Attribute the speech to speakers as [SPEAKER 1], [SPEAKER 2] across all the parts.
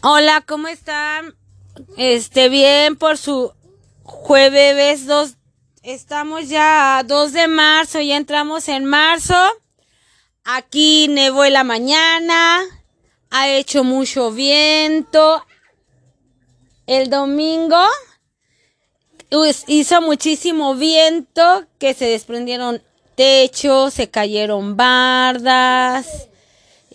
[SPEAKER 1] Hola, ¿cómo están? Este, bien por su jueves 2. Estamos ya a 2 de marzo, ya entramos en marzo. Aquí nevó en la mañana, ha hecho mucho viento. El domingo hizo muchísimo viento que se desprendieron techos, se cayeron bardas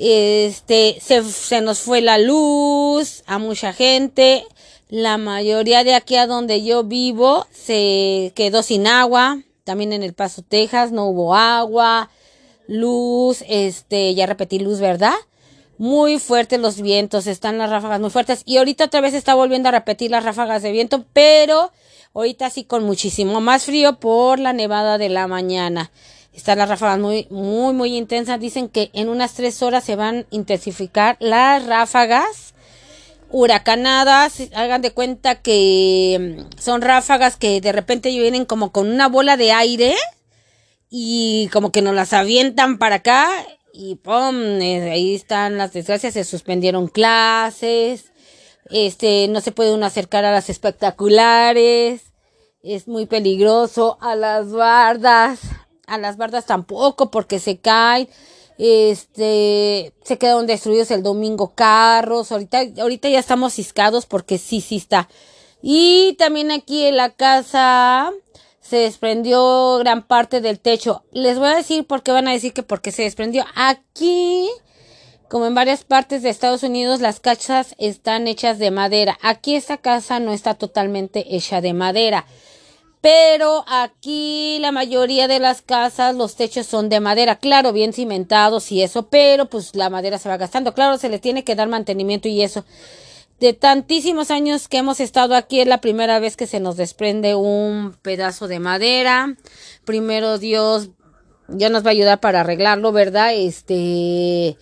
[SPEAKER 1] este, se, se nos fue la luz a mucha gente. La mayoría de aquí a donde yo vivo se quedó sin agua. También en El Paso, Texas, no hubo agua, luz, este, ya repetí luz, ¿verdad? Muy fuertes los vientos, están las ráfagas muy fuertes. Y ahorita otra vez está volviendo a repetir las ráfagas de viento, pero ahorita sí con muchísimo más frío por la nevada de la mañana. Están las ráfagas muy, muy, muy intensas. Dicen que en unas tres horas se van a intensificar las ráfagas huracanadas. Hagan de cuenta que mm, son ráfagas que de repente vienen como con una bola de aire y como que nos las avientan para acá y ¡pum! Eh, ahí están las desgracias. Se suspendieron clases. Este, no se puede uno acercar a las espectaculares. Es muy peligroso a las bardas a las bardas tampoco porque se caen este se quedaron destruidos el domingo carros ahorita ahorita ya estamos ciscados porque sí sí está. Y también aquí en la casa se desprendió gran parte del techo. Les voy a decir por qué van a decir que porque se desprendió. Aquí como en varias partes de Estados Unidos las casas están hechas de madera. Aquí esta casa no está totalmente hecha de madera pero aquí la mayoría de las casas los techos son de madera, claro, bien cimentados y eso, pero pues la madera se va gastando, claro, se le tiene que dar mantenimiento y eso. De tantísimos años que hemos estado aquí es la primera vez que se nos desprende un pedazo de madera. Primero Dios ya nos va a ayudar para arreglarlo, ¿verdad? Este,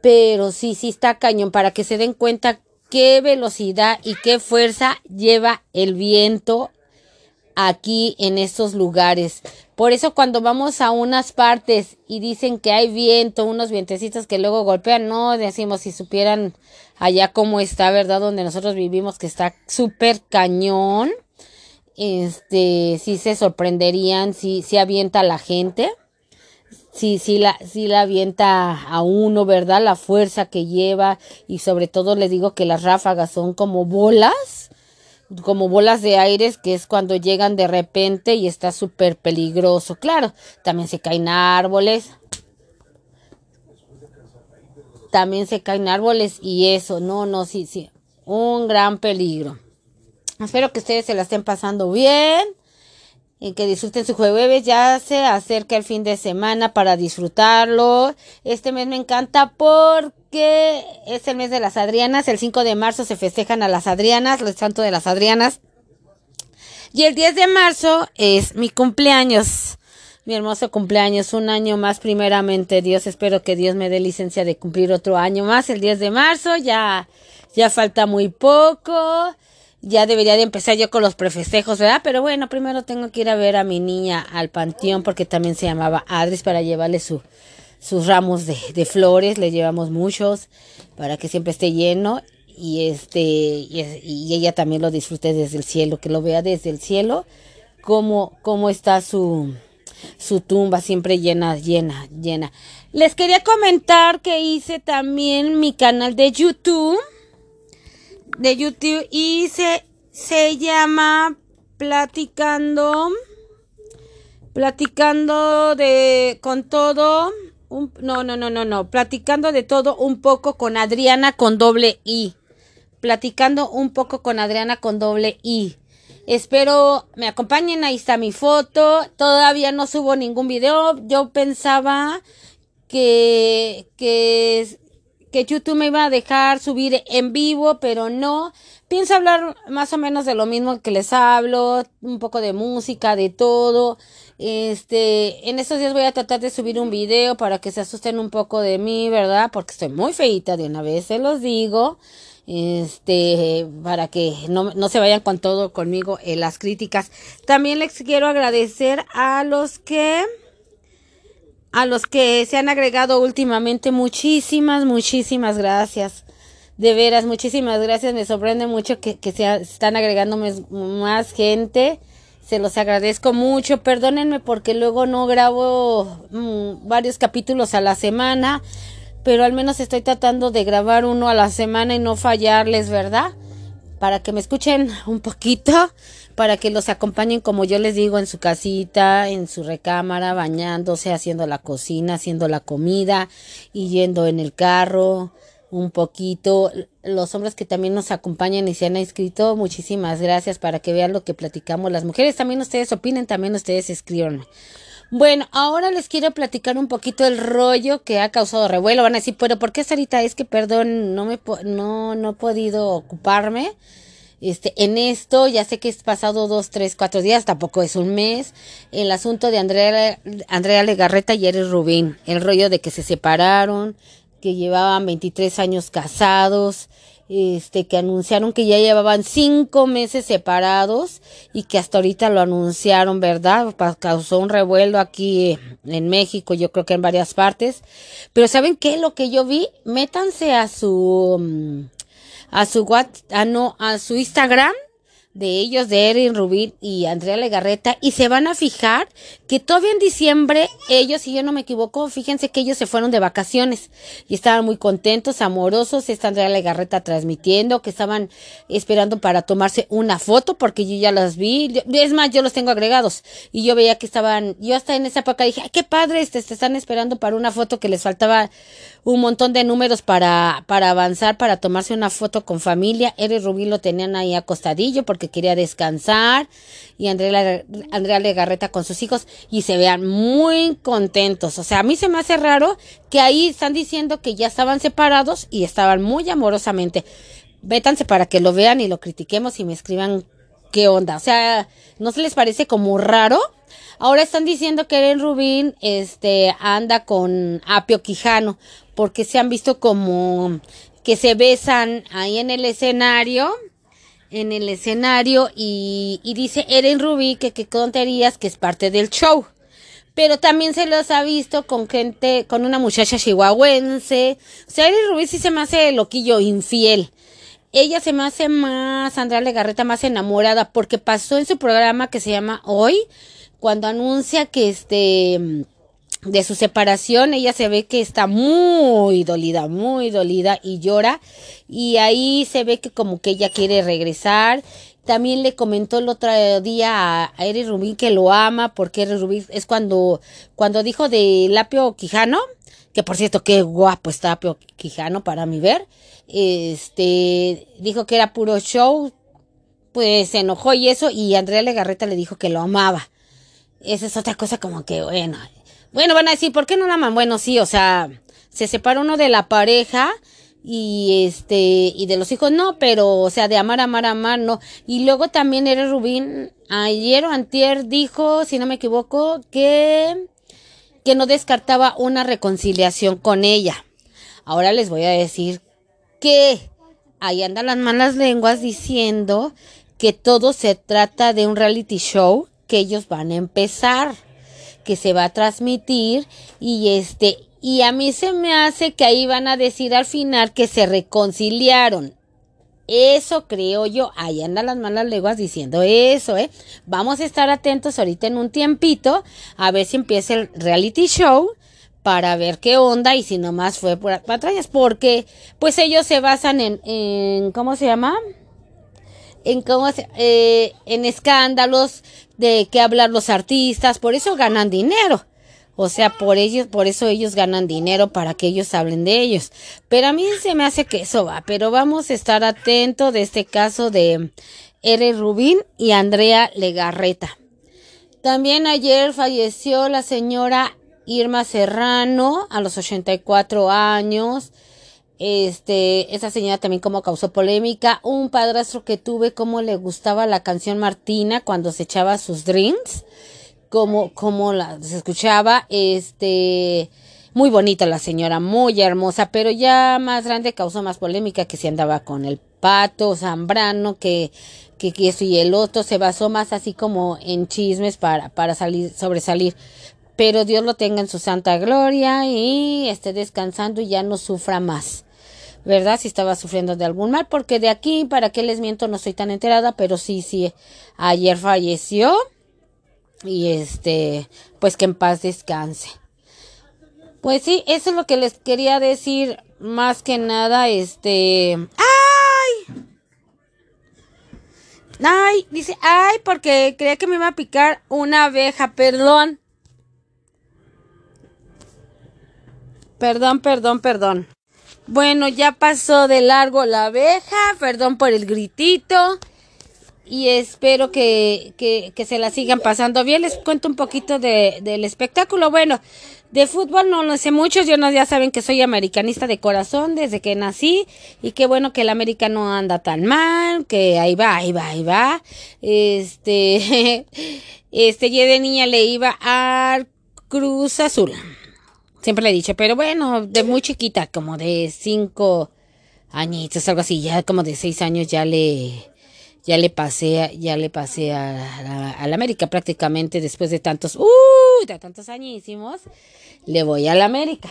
[SPEAKER 1] pero sí, sí está cañón para que se den cuenta qué velocidad y qué fuerza lleva el viento aquí en estos lugares. Por eso cuando vamos a unas partes y dicen que hay viento, unos vientecitos que luego golpean, no decimos si supieran allá cómo está, ¿verdad? Donde nosotros vivimos, que está súper cañón. Este, si se sorprenderían si, si avienta a la gente. Si, si la, si la avienta a uno, ¿verdad? La fuerza que lleva y sobre todo le digo que las ráfagas son como bolas como bolas de aires, que es cuando llegan de repente y está súper peligroso. Claro, también se caen árboles. También se caen árboles y eso, no, no, sí, sí, un gran peligro. Espero que ustedes se la estén pasando bien y que disfruten su jueves. Ya se acerca el fin de semana para disfrutarlo. Este mes me encanta porque es el mes de las Adrianas. El 5 de marzo se festejan a las Adrianas, el santo de las Adrianas. Y el 10 de marzo es mi cumpleaños. Mi hermoso cumpleaños, un año más primeramente. Dios, espero que Dios me dé licencia de cumplir otro año más. El 10 de marzo ya, ya falta muy poco ya debería de empezar yo con los prefestejos, ¿verdad? Pero bueno, primero tengo que ir a ver a mi niña al panteón porque también se llamaba Adris para llevarle su, sus ramos de, de flores, le llevamos muchos para que siempre esté lleno y este y, ella también lo disfrute desde el cielo, que lo vea desde el cielo cómo cómo está su su tumba siempre llena, llena, llena. Les quería comentar que hice también mi canal de YouTube de YouTube y se, se llama Platicando. Platicando de con todo. Un, no, no, no, no, no. Platicando de todo un poco con Adriana con doble I. Platicando un poco con Adriana con doble I. Espero me acompañen. Ahí está mi foto. Todavía no subo ningún video. Yo pensaba que, que que YouTube me iba a dejar subir en vivo, pero no. Pienso hablar más o menos de lo mismo que les hablo, un poco de música, de todo. Este, en estos días voy a tratar de subir un video para que se asusten un poco de mí, ¿verdad? Porque estoy muy feita de una vez, se los digo. Este, para que no, no se vayan con todo conmigo en las críticas. También les quiero agradecer a los que a los que se han agregado últimamente, muchísimas, muchísimas gracias. De veras, muchísimas gracias. Me sorprende mucho que, que se están agregando más gente. Se los agradezco mucho. Perdónenme porque luego no grabo mm, varios capítulos a la semana. Pero al menos estoy tratando de grabar uno a la semana y no fallarles, ¿verdad? Para que me escuchen un poquito para que los acompañen, como yo les digo, en su casita, en su recámara, bañándose, haciendo la cocina, haciendo la comida y yendo en el carro un poquito. Los hombres que también nos acompañan y se han inscrito, muchísimas gracias para que vean lo que platicamos. Las mujeres también ustedes opinen, también ustedes escriban. Bueno, ahora les quiero platicar un poquito el rollo que ha causado revuelo. Van a decir, pero ¿por qué ahorita? Es que, perdón, no me no, no he podido ocuparme este, en esto, ya sé que es pasado dos, tres, cuatro días, tampoco es un mes, el asunto de Andrea, Andrea Legarreta y Eric Rubín, el rollo de que se separaron, que llevaban 23 años casados, este, que anunciaron que ya llevaban cinco meses separados y que hasta ahorita lo anunciaron, ¿verdad? Causó un revuelo aquí en México, yo creo que en varias partes. Pero ¿saben qué? Lo que yo vi, métanse a su mm, a su a no, a su Instagram de ellos, de Erin Rubín y Andrea Legarreta, y se van a fijar que todavía en diciembre ellos, si yo no me equivoco, fíjense que ellos se fueron de vacaciones y estaban muy contentos, amorosos, está Andrea Legarreta transmitiendo, que estaban esperando para tomarse una foto, porque yo ya las vi, es más, yo los tengo agregados, y yo veía que estaban, yo hasta en esa época dije, ay, qué padre, este, te están esperando para una foto que les faltaba un montón de números para, para avanzar, para tomarse una foto con familia. Eres Rubí lo tenían ahí acostadillo porque quería descansar. Y Andrea, Andrea Legarreta con sus hijos. Y se vean muy contentos. O sea, a mí se me hace raro que ahí están diciendo que ya estaban separados y estaban muy amorosamente. Vétanse para que lo vean y lo critiquemos y me escriban qué onda. O sea, ¿no se les parece como raro? Ahora están diciendo que Eren Rubín este, anda con Apio Quijano porque se han visto como que se besan ahí en el escenario, en el escenario y, dice Eren Rubí que qué tonterías que es parte del show. Pero también se los ha visto con gente, con una muchacha chihuahuense. O sea, Eren Rubí sí se me hace loquillo, infiel. Ella se me hace más, Andrea Legarreta, más enamorada porque pasó en su programa que se llama Hoy, cuando anuncia que este de su separación, ella se ve que está muy dolida, muy dolida y llora. Y ahí se ve que como que ella quiere regresar. También le comentó el otro día a, Eric Rubín que lo ama, porque Eric Rubín es cuando, cuando dijo de Lapio Quijano, que por cierto, qué guapo está Lapio Quijano para mi ver. Este, dijo que era puro show, pues se enojó y eso, y Andrea Legarreta le dijo que lo amaba. Esa es otra cosa como que, bueno, bueno, van a decir, ¿por qué no la aman? Bueno, sí, o sea, se separa uno de la pareja y este y de los hijos no, pero o sea, de amar, amar, amar, no. Y luego también era Rubín, ayer o antier dijo, si no me equivoco, que que no descartaba una reconciliación con ella. Ahora les voy a decir que ahí andan las malas lenguas diciendo que todo se trata de un reality show que ellos van a empezar que se va a transmitir y este y a mí se me hace que ahí van a decir al final que se reconciliaron. Eso creo yo. Ahí andan las malas leguas diciendo eso, ¿eh? Vamos a estar atentos ahorita en un tiempito a ver si empieza el reality show para ver qué onda y si nomás fue por patrañas. Porque, pues ellos se basan en, en ¿cómo se llama? En cómo eh, en escándalos, de qué hablar los artistas, por eso ganan dinero. O sea, por ellos, por eso ellos ganan dinero para que ellos hablen de ellos. Pero a mí se me hace que eso va. Pero vamos a estar atentos de este caso de R. Rubín y Andrea Legarreta. También ayer falleció la señora Irma Serrano a los 84 años. Este, esa señora también como causó polémica. Un padrastro que tuve, como le gustaba la canción Martina cuando se echaba sus drinks. Como, como la se escuchaba. Este, muy bonita la señora, muy hermosa, pero ya más grande causó más polémica que si andaba con el pato Zambrano, que, que, que eso y el otro se basó más así como en chismes para, para salir, sobresalir pero Dios lo tenga en su santa gloria y esté descansando y ya no sufra más ¿verdad? Si estaba sufriendo de algún mal, porque de aquí, para qué les miento, no estoy tan enterada, pero sí, sí, ayer falleció. Y este, pues que en paz descanse. Pues sí, eso es lo que les quería decir más que nada, este... ¡Ay! Ay, dice, ay, porque creía que me iba a picar una abeja, perdón. Perdón, perdón, perdón. Bueno, ya pasó de largo la abeja, perdón por el gritito. Y espero que, que, que se la sigan pasando bien. Les cuento un poquito de, del espectáculo. Bueno, de fútbol no lo sé mucho, yo no, ya saben que soy americanista de corazón desde que nací y qué bueno que el América no anda tan mal, que ahí va, ahí va, ahí va. Este, este, yo de niña le iba a Cruz Azul. Siempre le he dicho, pero bueno, de muy chiquita, como de cinco añitos, algo así, ya como de seis años ya le, ya le pasé, ya le pasé a, la América prácticamente después de tantos, uh, de tantos añísimos, le voy a la América.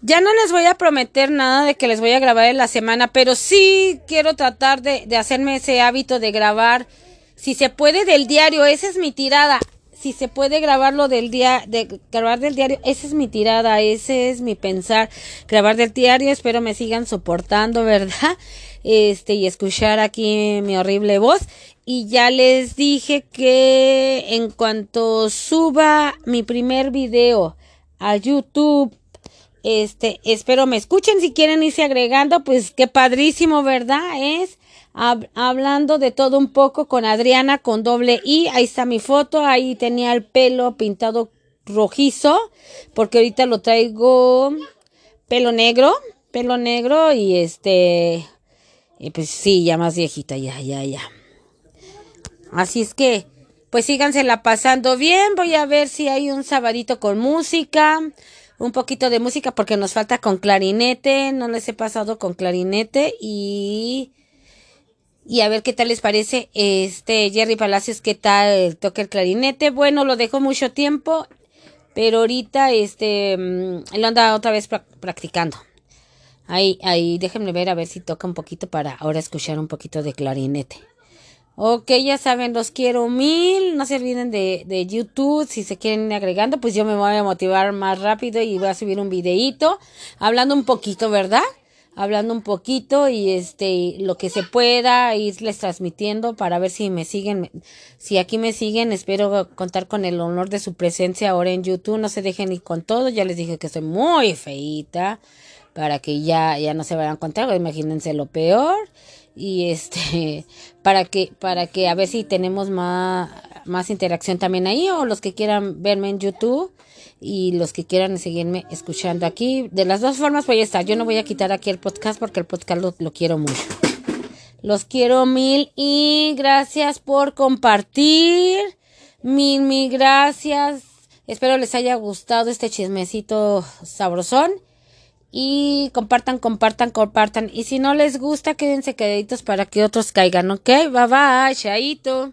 [SPEAKER 1] Ya no les voy a prometer nada de que les voy a grabar en la semana, pero sí quiero tratar de, de hacerme ese hábito de grabar, si se puede, del diario. Esa es mi tirada. Si se puede grabarlo del día, de grabar del diario, esa es mi tirada, ese es mi pensar. Grabar del diario, espero me sigan soportando, ¿verdad? este y escuchar aquí mi horrible voz y ya les dije que en cuanto suba mi primer video a YouTube este espero me escuchen si quieren irse agregando pues qué padrísimo verdad es hablando de todo un poco con Adriana con doble I ahí está mi foto ahí tenía el pelo pintado rojizo porque ahorita lo traigo pelo negro pelo negro y este y pues sí, ya más viejita, ya, ya, ya. Así es que, pues sígansela pasando bien. Voy a ver si hay un sabadito con música. Un poquito de música porque nos falta con clarinete. No les he pasado con clarinete. Y. Y a ver qué tal les parece. Este, Jerry Palacios, qué tal toca el clarinete. Bueno, lo dejó mucho tiempo. Pero ahorita, este, mm, él anda otra vez practicando. Ahí, ahí, déjenme ver a ver si toca un poquito para ahora escuchar un poquito de clarinete. Ok, ya saben, los quiero mil. No se olviden de, de YouTube. Si se quieren ir agregando, pues yo me voy a motivar más rápido y voy a subir un videíto hablando un poquito, ¿verdad? Hablando un poquito y este, lo que se pueda irles transmitiendo para ver si me siguen. Si aquí me siguen, espero contar con el honor de su presencia ahora en YouTube. No se dejen ir con todo. Ya les dije que soy muy feita para que ya, ya no se vayan contar, imagínense lo peor y este para que para que a ver si tenemos más más interacción también ahí o los que quieran verme en YouTube y los que quieran seguirme escuchando aquí de las dos formas voy a estar yo no voy a quitar aquí el podcast porque el podcast lo, quiero mucho los quiero mil y gracias por compartir mil mil gracias espero les haya gustado este chismecito sabrosón y compartan, compartan, compartan. Y si no les gusta, quédense queditos para que otros caigan, ¿ok? Bye bye, chaito.